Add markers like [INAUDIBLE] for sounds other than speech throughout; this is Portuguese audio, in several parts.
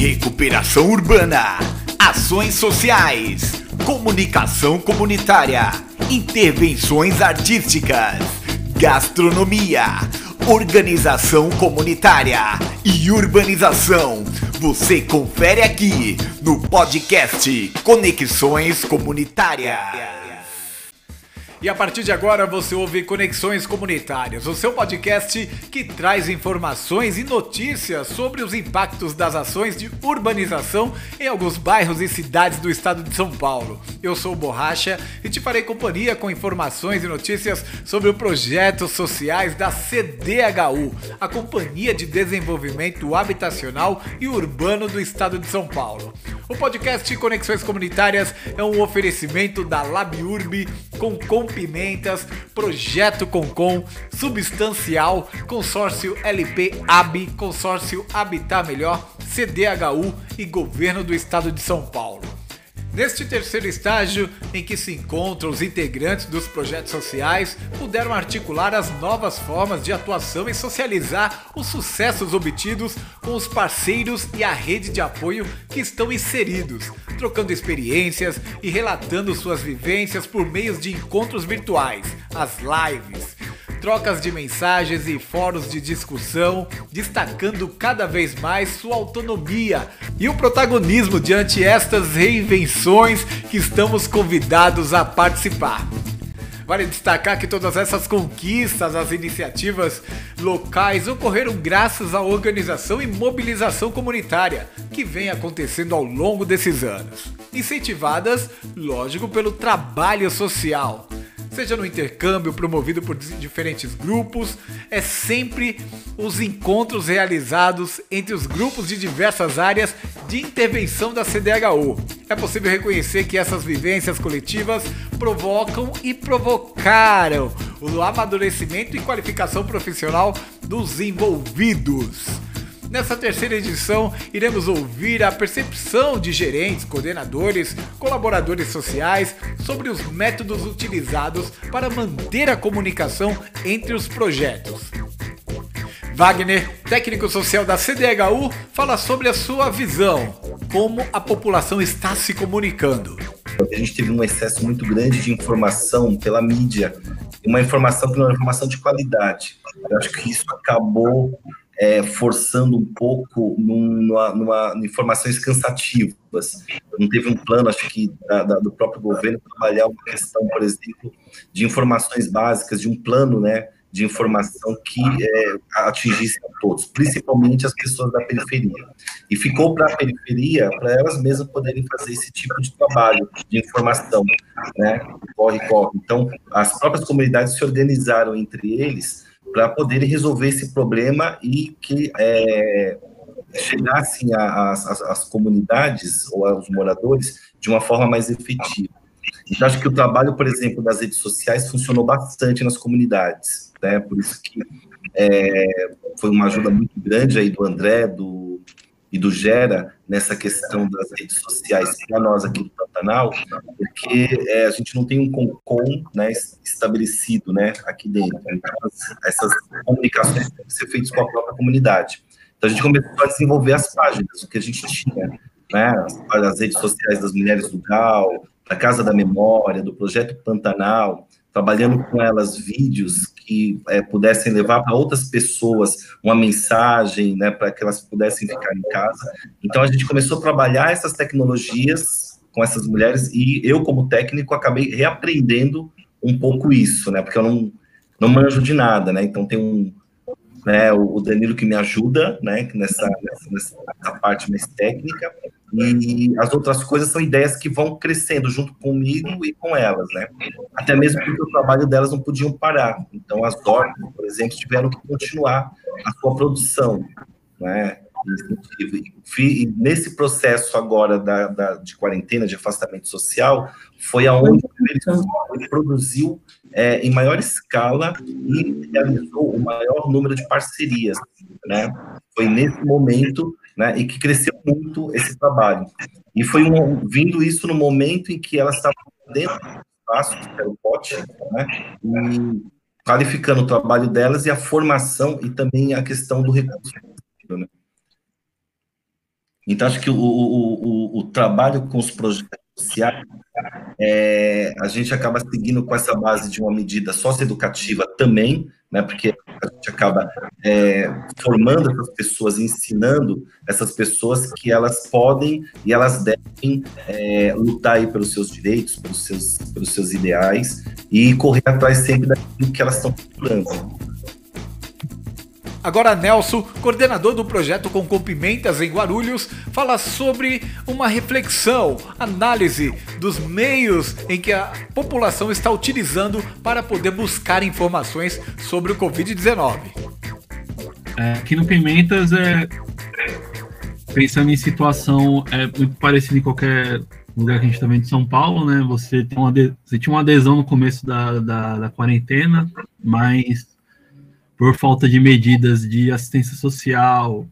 recuperação urbana, ações sociais, comunicação comunitária, intervenções artísticas, gastronomia, organização comunitária e urbanização. Você confere aqui no podcast Conexões Comunitárias. E a partir de agora você ouve Conexões Comunitárias, o seu podcast que traz informações e notícias sobre os impactos das ações de urbanização em alguns bairros e cidades do estado de São Paulo. Eu sou Borracha e te farei companhia com informações e notícias sobre os projetos sociais da CDHU, a Companhia de Desenvolvimento Habitacional e Urbano do estado de São Paulo. O podcast Conexões Comunitárias é um oferecimento da LabUrb com Pimentas, Projeto Concom, Substancial, Consórcio LP AB, Consórcio Habitar Melhor, CDHU e Governo do Estado de São Paulo. Neste terceiro estágio, em que se encontram os integrantes dos projetos sociais, puderam articular as novas formas de atuação e socializar os sucessos obtidos com os parceiros e a rede de apoio que estão inseridos, trocando experiências e relatando suas vivências por meios de encontros virtuais, as lives trocas de mensagens e fóruns de discussão, destacando cada vez mais sua autonomia e o protagonismo diante estas reinvenções que estamos convidados a participar. Vale destacar que todas essas conquistas, as iniciativas locais ocorreram graças à organização e mobilização comunitária que vem acontecendo ao longo desses anos, incentivadas, lógico, pelo trabalho social seja no intercâmbio promovido por diferentes grupos, é sempre os encontros realizados entre os grupos de diversas áreas de intervenção da CDHU. É possível reconhecer que essas vivências coletivas provocam e provocaram o amadurecimento e qualificação profissional dos envolvidos. Nessa terceira edição, iremos ouvir a percepção de gerentes, coordenadores, colaboradores sociais sobre os métodos utilizados para manter a comunicação entre os projetos. Wagner, técnico social da CDHU, fala sobre a sua visão, como a população está se comunicando. A gente teve um excesso muito grande de informação pela mídia, uma informação que não é uma informação de qualidade. Eu acho que isso acabou é, forçando um pouco numa, numa, informações cansativas. Não teve um plano, acho que, da, da, do próprio governo trabalhar uma questão, por exemplo, de informações básicas, de um plano, né, de informação que é, atingisse a todos, principalmente as pessoas da periferia. E ficou para a periferia, para elas mesmas poderem fazer esse tipo de trabalho de informação, né, corre, corre. Então, as próprias comunidades se organizaram entre eles para poderem resolver esse problema e que é, chegassem às comunidades ou aos moradores de uma forma mais efetiva. Então, acho que o trabalho, por exemplo, das redes sociais funcionou bastante nas comunidades, né? Por isso que é, foi uma ajuda muito grande aí do André, do e do Gera nessa questão das redes sociais para nós aqui do Pantanal, porque é, a gente não tem um CONCOM né, estabelecido né, aqui dentro. Então, essas comunicações têm que ser feitas com a própria comunidade. Então, a gente começou a desenvolver as páginas, o que a gente tinha, né, as, redes sociais das Mulheres do Gal, da Casa da Memória, do Projeto Pantanal, trabalhando com elas vídeos que é, pudessem levar para outras pessoas uma mensagem, né, para que elas pudessem ficar em casa. Então a gente começou a trabalhar essas tecnologias com essas mulheres e eu como técnico acabei reaprendendo um pouco isso, né, porque eu não não manjo de nada, né? Então tem um né, o Danilo que me ajuda, né, nessa, nessa, nessa parte mais técnica, e as outras coisas são ideias que vão crescendo junto comigo e com elas, né? Até mesmo porque o trabalho delas não podiam parar. Então, as DORC, por exemplo, tiveram que continuar a sua produção, né? E nesse processo agora da, da, de quarentena, de afastamento social, foi aonde ele produziu é, em maior escala e realizou o maior número de parcerias, né? Foi nesse momento né, e que cresceu muito esse trabalho. E foi um, vindo isso no momento em que elas estavam dentro do espaço, que era o pote, né, e qualificando o trabalho delas e a formação e também a questão do recurso. Né. Então, acho que o, o, o, o trabalho com os projetos sociais, é, a gente acaba seguindo com essa base de uma medida socioeducativa também, né, porque a gente acaba é, formando essas pessoas, ensinando essas pessoas que elas podem e elas devem é, lutar aí pelos seus direitos, pelos seus, pelos seus ideais e correr atrás sempre daquilo que elas estão procurando. Agora Nelson, coordenador do projeto Com Pimentas em Guarulhos, fala sobre uma reflexão, análise dos meios em que a população está utilizando para poder buscar informações sobre o Covid-19. É, aqui no Pimentas, é, pensando em situação é muito parecida em qualquer lugar que a gente está vendo de São Paulo, né? Você, tem uma, você tinha uma adesão no começo da, da, da quarentena, mas por falta de medidas de assistência social,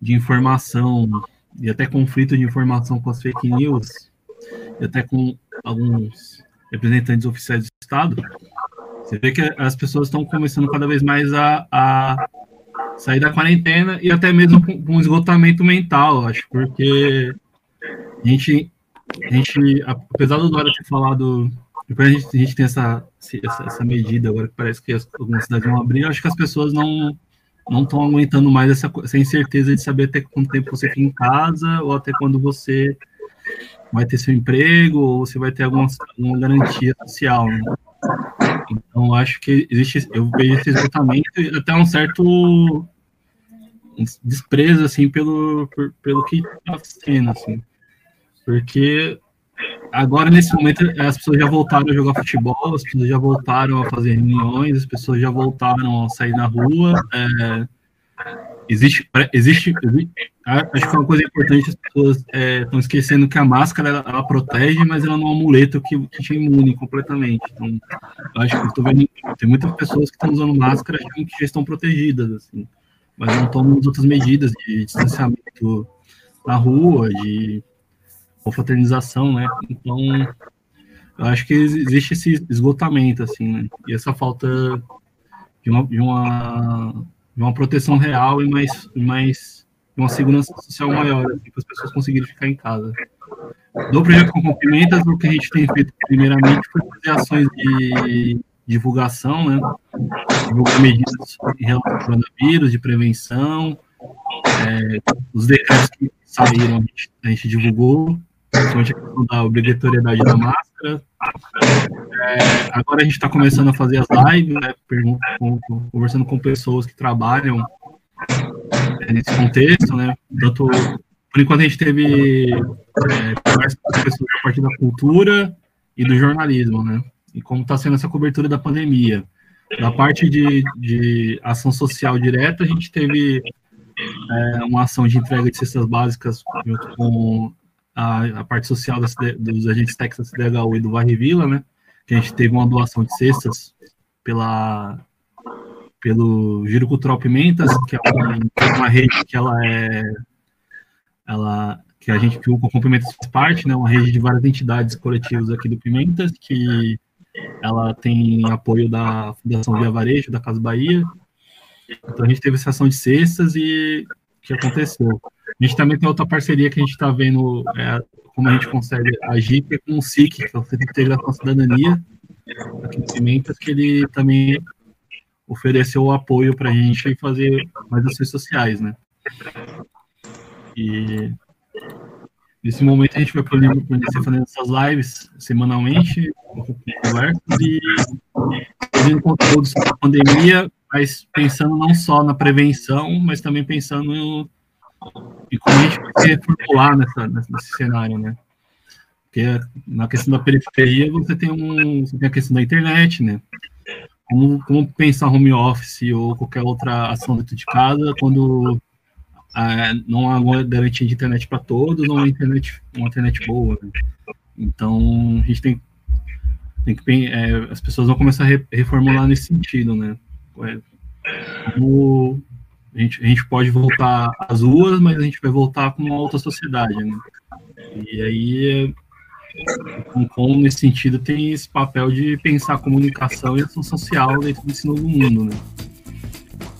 de informação e até conflito de informação com as fake news, e até com alguns representantes oficiais do Estado, você vê que as pessoas estão começando cada vez mais a, a sair da quarentena e até mesmo com, com esgotamento mental, acho, porque a gente, a gente, apesar do Dória ter falado depois a gente, a gente tem essa, essa, essa, medida agora que parece que as, algumas cidades vão abrir. Eu acho que as pessoas não não estão aguentando mais essa, essa incerteza de saber até quanto tempo você fica em casa ou até quando você vai ter seu emprego ou você vai ter alguma, alguma garantia social. Né? Então, acho que existe, eu vejo esse esgotamento e até um certo desprezo, assim, pelo, por, pelo que está sendo, assim. Porque agora, nesse momento, as pessoas já voltaram a jogar futebol, as pessoas já voltaram a fazer reuniões, as pessoas já voltaram a sair na rua. É, existe, existe, acho que é uma coisa importante, as pessoas estão é, esquecendo que a máscara, ela, ela, protege, mas ela não é um amuleto que, que te imune completamente. Então, acho que estou vendo, tem muitas pessoas que estão usando máscara que já estão protegidas, assim, mas não tomam as outras medidas de distanciamento na rua, de confraternização, né? Então, eu acho que existe esse esgotamento, assim, né? E essa falta de uma, de uma, de uma proteção real e mais, mais uma segurança social maior, assim, para as pessoas conseguirem ficar em casa. Do projeto com cumprimentas, o que a gente tem feito primeiramente foi fazer ações de divulgação, né? Divulgar medidas em relação ao coronavírus, de prevenção, é, os decretos que saíram, a gente, a gente divulgou, principalmente a questão da obrigatoriedade da máscara. É, agora a gente está começando a fazer as lives, né, conversando com pessoas que trabalham é, nesse contexto, né? Tanto, por enquanto a gente teve é, conversa com pessoas a partir da cultura e do jornalismo, né? E como está sendo essa cobertura da pandemia. Da parte de, de ação social direta, a gente teve é, uma ação de entrega de cestas básicas junto com a, a parte social dos agentes Texas CDHU e do Varre Vila, né? Que a gente teve uma doação de cestas pela pelo Giro Cultural Pimentas, que é uma, uma rede que ela é ela que a gente que o Pimentas faz parte, né? Uma rede de várias entidades coletivas aqui do Pimentas que ela tem apoio da Fundação Via Varejo, da Casa Bahia. Então a gente teve essa ação de cestas e que aconteceu? A gente também tem outra parceria que a gente está vendo é, como a gente consegue agir, que é com o SIC, que é o Centro de Integração Cidadania, aqui em Cimentas, que ele também ofereceu o apoio para a gente fazer mais ações sociais, né? E nesse momento a gente vai permanecer fazendo essas lives semanalmente, conversas e fazendo conteúdo sobre a pandemia, mas pensando não só na prevenção, mas também pensando no e como a gente vai reformular nessa, nesse cenário, né? Porque na questão da periferia você tem, um, você tem a questão da internet, né? Como, como pensar home office ou qualquer outra ação dentro de casa quando é, não há uma garantia de internet para todos, não há internet, uma internet boa. Né? Então a gente tem, tem que é, as pessoas vão começar a re, reformular nesse sentido, né? É, como a gente, a gente pode voltar às ruas, mas a gente vai voltar com uma outra sociedade, né? E aí, o Hong nesse sentido, tem esse papel de pensar a comunicação e ação social dentro desse novo mundo, né?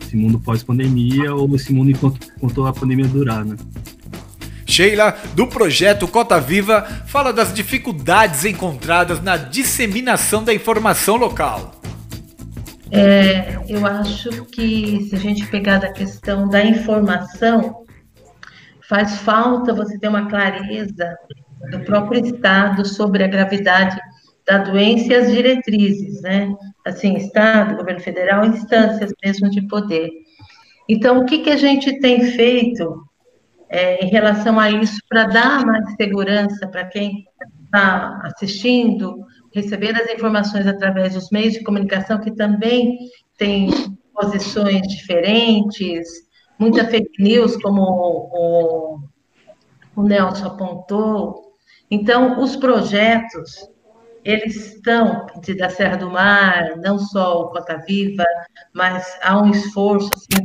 Esse mundo pós-pandemia ou esse mundo enquanto, enquanto a pandemia durar, né? Sheila, do projeto Cota Viva, fala das dificuldades encontradas na disseminação da informação local. É, eu acho que se a gente pegar da questão da informação, faz falta você ter uma clareza do próprio Estado sobre a gravidade da doença e as diretrizes, né? Assim, Estado, governo federal, instâncias mesmo de poder. Então, o que, que a gente tem feito é, em relação a isso para dar mais segurança para quem está assistindo, receber as informações através dos meios de comunicação que também têm posições diferentes, muita fake news, como o, o Nelson apontou. Então, os projetos, eles estão de, da Serra do Mar, não só o Cota Viva, mas há um esforço assim,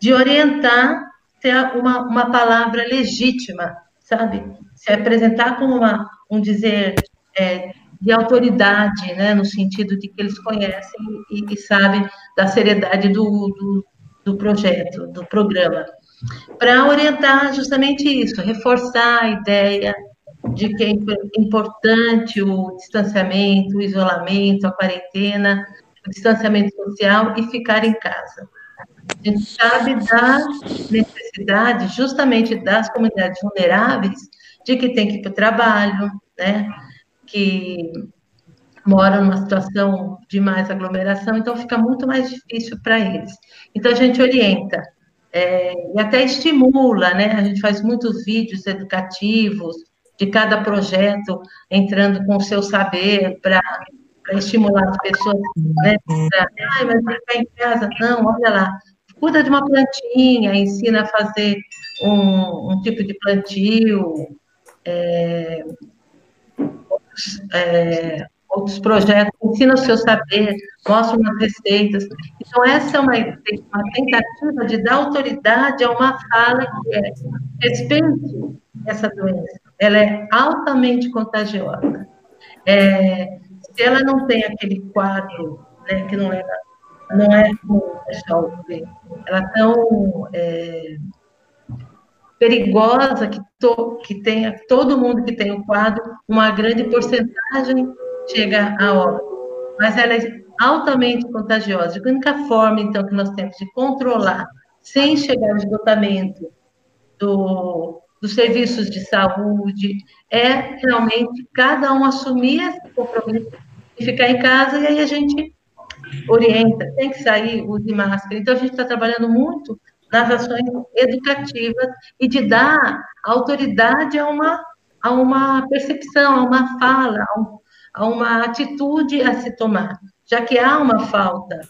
de orientar ter uma, uma palavra legítima, sabe? Se apresentar como uma, um dizer é, de autoridade, né, no sentido de que eles conhecem e, e sabem da seriedade do, do, do projeto, do programa, para orientar justamente isso, reforçar a ideia de que é importante o distanciamento, o isolamento, a quarentena, o distanciamento social e ficar em casa. A gente sabe da necessidade, justamente das comunidades vulneráveis, de que tem que ir para o trabalho, né? Que moram numa situação de mais aglomeração, então fica muito mais difícil para eles. Então a gente orienta é, e até estimula, né? A gente faz muitos vídeos educativos de cada projeto entrando com o seu saber para estimular as pessoas, né? Pra, Ai, mas ficar em casa, não, olha lá, cuida de uma plantinha, ensina a fazer um, um tipo de plantio, é, outros, é, outros, projetos, ensina o seu saber, mostra umas receitas. Então, essa é uma, uma tentativa de dar autoridade a uma fala que é respeite essa doença. Ela é altamente contagiosa. É, se ela não tem aquele quadro, né, que não é, não é vê, ela é tão é, perigosa que, to, que tenha todo mundo que tem o quadro, uma grande porcentagem chega a óbito. Mas ela é altamente contagiosa. A única forma, então, que nós temos de controlar sem chegar ao esgotamento do, dos serviços de saúde é realmente cada um assumir esse compromisso e ficar em casa, e aí a gente orienta, tem que sair, use máscara. Então, a gente está trabalhando muito nas ações educativas e de dar autoridade a uma, a uma percepção, a uma fala, a, um, a uma atitude a se tomar, já que há uma falta.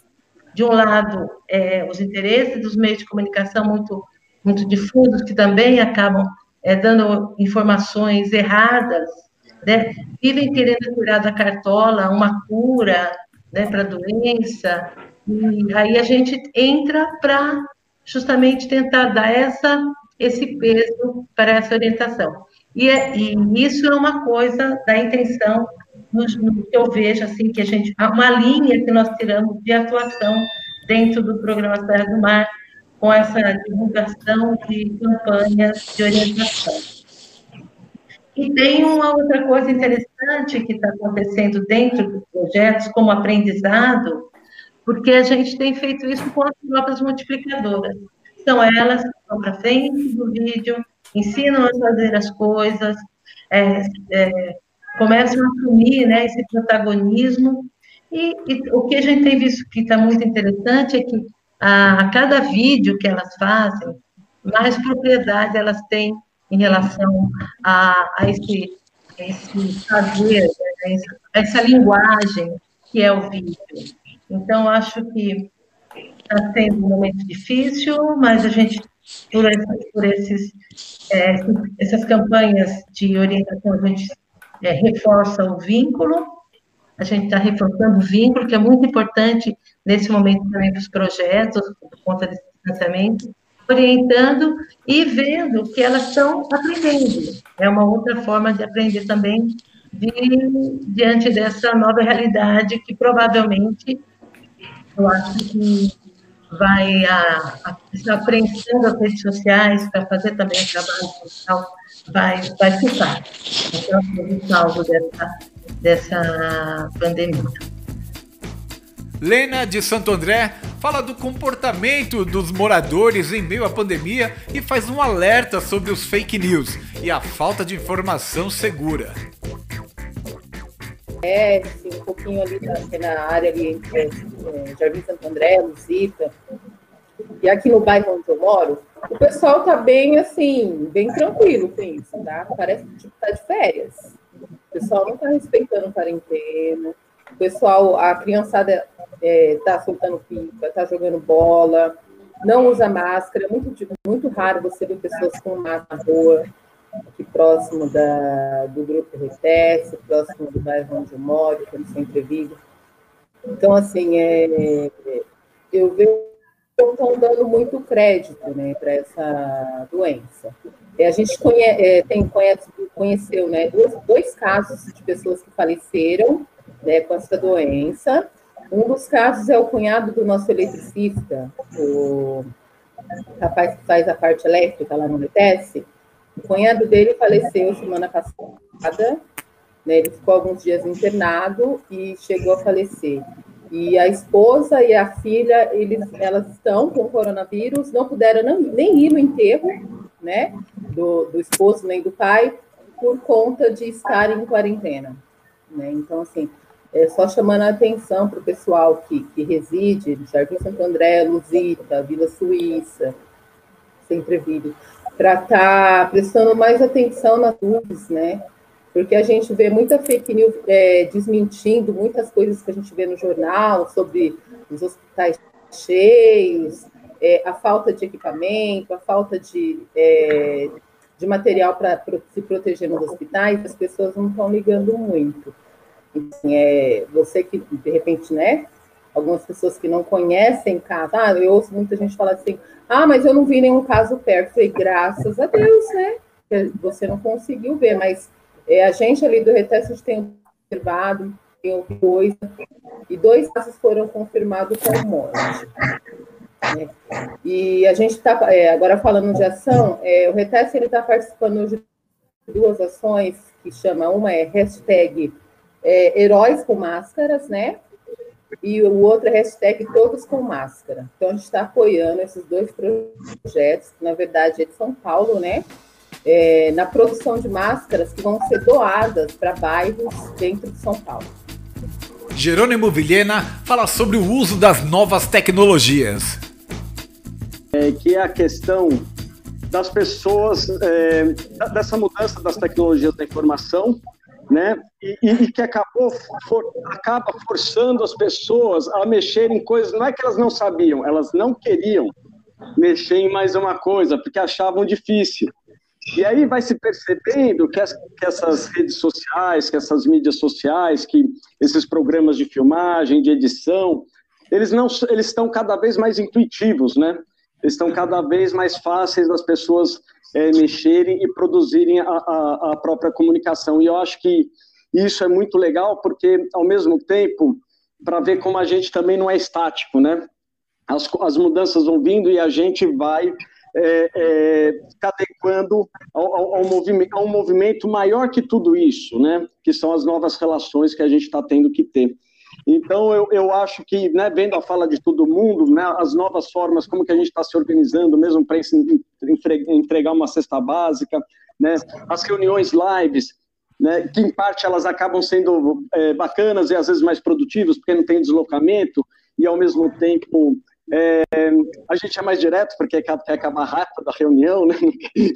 De um lado, é, os interesses dos meios de comunicação muito, muito difusos, que também acabam é, dando informações erradas, né? vivem querendo tirar da cartola uma cura né, para a doença, e aí a gente entra para justamente tentar dar essa, esse peso para essa orientação. E, é, e isso é uma coisa da intenção no, no, que eu vejo, assim, que a gente, uma linha que nós tiramos de atuação dentro do programa Serra do Mar, com essa divulgação de campanhas de orientação. E tem uma outra coisa interessante que está acontecendo dentro dos projetos, como aprendizado, porque a gente tem feito isso com as próprias multiplicadoras. São elas que vão para frente do vídeo, ensinam a fazer as coisas, é, é, começam a assumir né, esse protagonismo. E, e, o que a gente tem visto que está muito interessante é que a, a, cada vídeo que elas fazem, mais propriedade elas têm em relação a, a esse, esse fazer, né, essa linguagem que é o vídeo. Então, acho que está sendo um momento difícil, mas a gente, por, por esses, é, essas campanhas de orientação, a gente é, reforça o vínculo, a gente está reforçando o vínculo, que é muito importante nesse momento também para os projetos, por conta desse financiamento, orientando e vendo que elas estão aprendendo. É uma outra forma de aprender também de, diante dessa nova realidade que provavelmente eu acho que vai a, as redes sociais para fazer também o trabalho social, vai, vai ficar. Então, o salvo dessa, dessa pandemia. Lena de Santo André fala do comportamento dos moradores em meio à pandemia e faz um alerta sobre os fake news e a falta de informação segura. É, um pouquinho ali na, na área ali entre é, Jardim Santo André, Luzita, e aqui no bairro onde eu moro, o pessoal tá bem assim, bem tranquilo com isso, tá? Parece que tipo, tá de férias. O pessoal não tá respeitando quarentena. O pessoal, a criançada é, tá soltando pipa, tá jogando bola, não usa máscara. Muito, muito raro você ver pessoas com máscara na rua, aqui próximo da, do grupo RTS, próximo do bairro onde eu moro, que eu sempre vivo. Então, assim, é, eu vejo estão dando muito crédito né, para essa doença. É, a gente é, tem, conhece, conheceu né, dois, dois casos de pessoas que faleceram né, com essa doença. Um dos casos é o cunhado do nosso eletricista, o rapaz que faz a parte elétrica lá no ETS. O cunhado dele faleceu semana passada, né, ele ficou alguns dias internado e chegou a falecer. E a esposa e a filha, eles, elas estão com coronavírus, não puderam não, nem ir no enterro, né, do, do esposo nem do pai, por conta de estar em quarentena, né? Então, assim, é só chamando a atenção para o pessoal que, que reside no Jardim Santo André, Luzita, Vila Suíça, Sempre Vídeo, para estar tá prestando mais atenção nas luzes, né? Porque a gente vê muita fake news é, desmentindo muitas coisas que a gente vê no jornal sobre os hospitais cheios, é, a falta de equipamento, a falta de, é, de material para se proteger nos hospitais, as pessoas não estão ligando muito. Assim, é, você que, de repente, né, algumas pessoas que não conhecem casos, ah, eu ouço muita gente falar assim, ah, mas eu não vi nenhum caso perto, falei, graças a Deus, né, você não conseguiu ver, mas é, a gente ali do Reteste, a gente tem observado, tem ouvido e dois casos foram confirmados com morte. Né? E a gente está, é, agora falando de ação, é, o Reteste está participando de duas ações que chama, uma é hashtag é, Heróis com Máscaras, né? E o outro é hashtag Todos com Máscara. Então, a gente está apoiando esses dois projetos, na verdade é de São Paulo, né? É, na produção de máscaras que vão ser doadas para bairros dentro de São Paulo. Jerônimo Vilhena fala sobre o uso das novas tecnologias. É, que é a questão das pessoas, é, dessa mudança das tecnologias da informação, né? E, e que acabou for, acaba forçando as pessoas a mexerem em coisas, não é que elas não sabiam, elas não queriam mexer em mais uma coisa, porque achavam difícil. E aí vai se percebendo que, as, que, essas redes sociais, que essas mídias sociais, que esses programas de filmagem, de edição, eles não eles estão cada vez mais intuitivos, né? Eles estão cada vez mais fáceis das pessoas é, mexerem e produzirem a, a, a própria comunicação. E eu acho que isso é muito legal, porque, ao mesmo tempo, para ver como a gente também não é estático, né? As, as mudanças vão vindo e a gente vai é, é, adequando ao, ao, ao movimento, movimento maior que tudo isso, né? que são as novas relações que a gente está tendo que ter. Então, eu, eu acho que, né, vendo a fala de todo mundo, né, as novas formas, como que a gente está se organizando, mesmo para entregar uma cesta básica, né, as reuniões lives, né, que em parte elas acabam sendo é, bacanas e às vezes mais produtivas, porque não tem deslocamento, e ao mesmo tempo é, a gente é mais direto porque quer acabar rápido da reunião, né? [LAUGHS] e,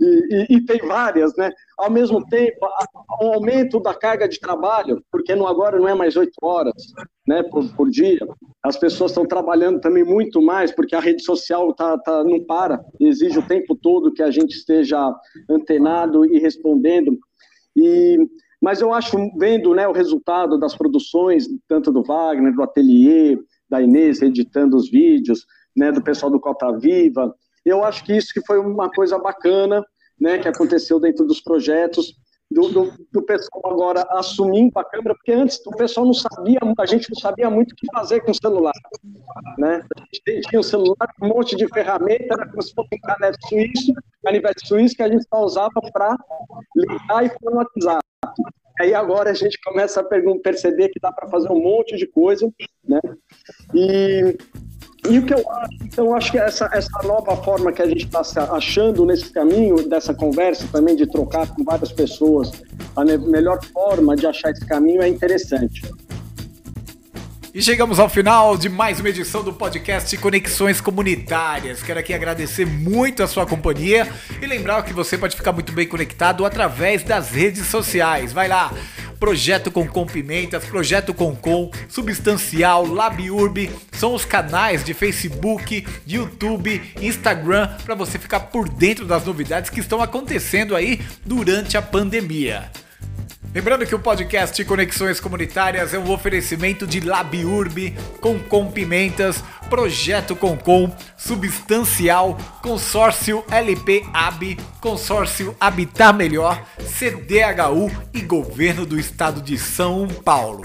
e, e, tem várias, né? Ao mesmo tempo, o aumento da carga de trabalho, porque não, agora não é mais oito horas né, por, por, dia. As pessoas estão trabalhando também muito mais, porque a rede social tá, tá, não para, exige o tempo todo que a gente esteja antenado e respondendo. E, mas eu acho, vendo né, o resultado das produções, tanto do Wagner, do Atelier, da Inês editando os vídeos, né, do pessoal do Cota Viva. Eu acho que isso que foi uma coisa bacana, né, que aconteceu dentro dos projetos, do, do, do, pessoal agora assumindo a câmera, porque antes o pessoal não sabia, a gente não sabia muito o que fazer com o celular, né? A gente tinha o celular, um monte de ferramenta, era como se fosse um canete suíço, canivete suíço que a gente só usava para ligar e falar. Aí agora a gente começa a perceber que dá para fazer um monte de coisa, né? E e o que eu acho, então, acho que essa, essa nova forma que a gente está achando nesse caminho, dessa conversa também, de trocar com várias pessoas, a melhor forma de achar esse caminho é interessante. E chegamos ao final de mais uma edição do podcast Conexões Comunitárias. Quero aqui agradecer muito a sua companhia e lembrar que você pode ficar muito bem conectado através das redes sociais. Vai lá, Projeto Com Pimentas, Projeto Com, Substancial, Labiurb, são os canais de Facebook, YouTube, Instagram para você ficar por dentro das novidades que estão acontecendo aí durante a pandemia. Lembrando que o podcast Conexões Comunitárias é um oferecimento de Labiurb, Com Pimentas, Projeto Concom, Substancial, Consórcio LP AB, Consórcio Habitar Melhor, CDHU e Governo do Estado de São Paulo.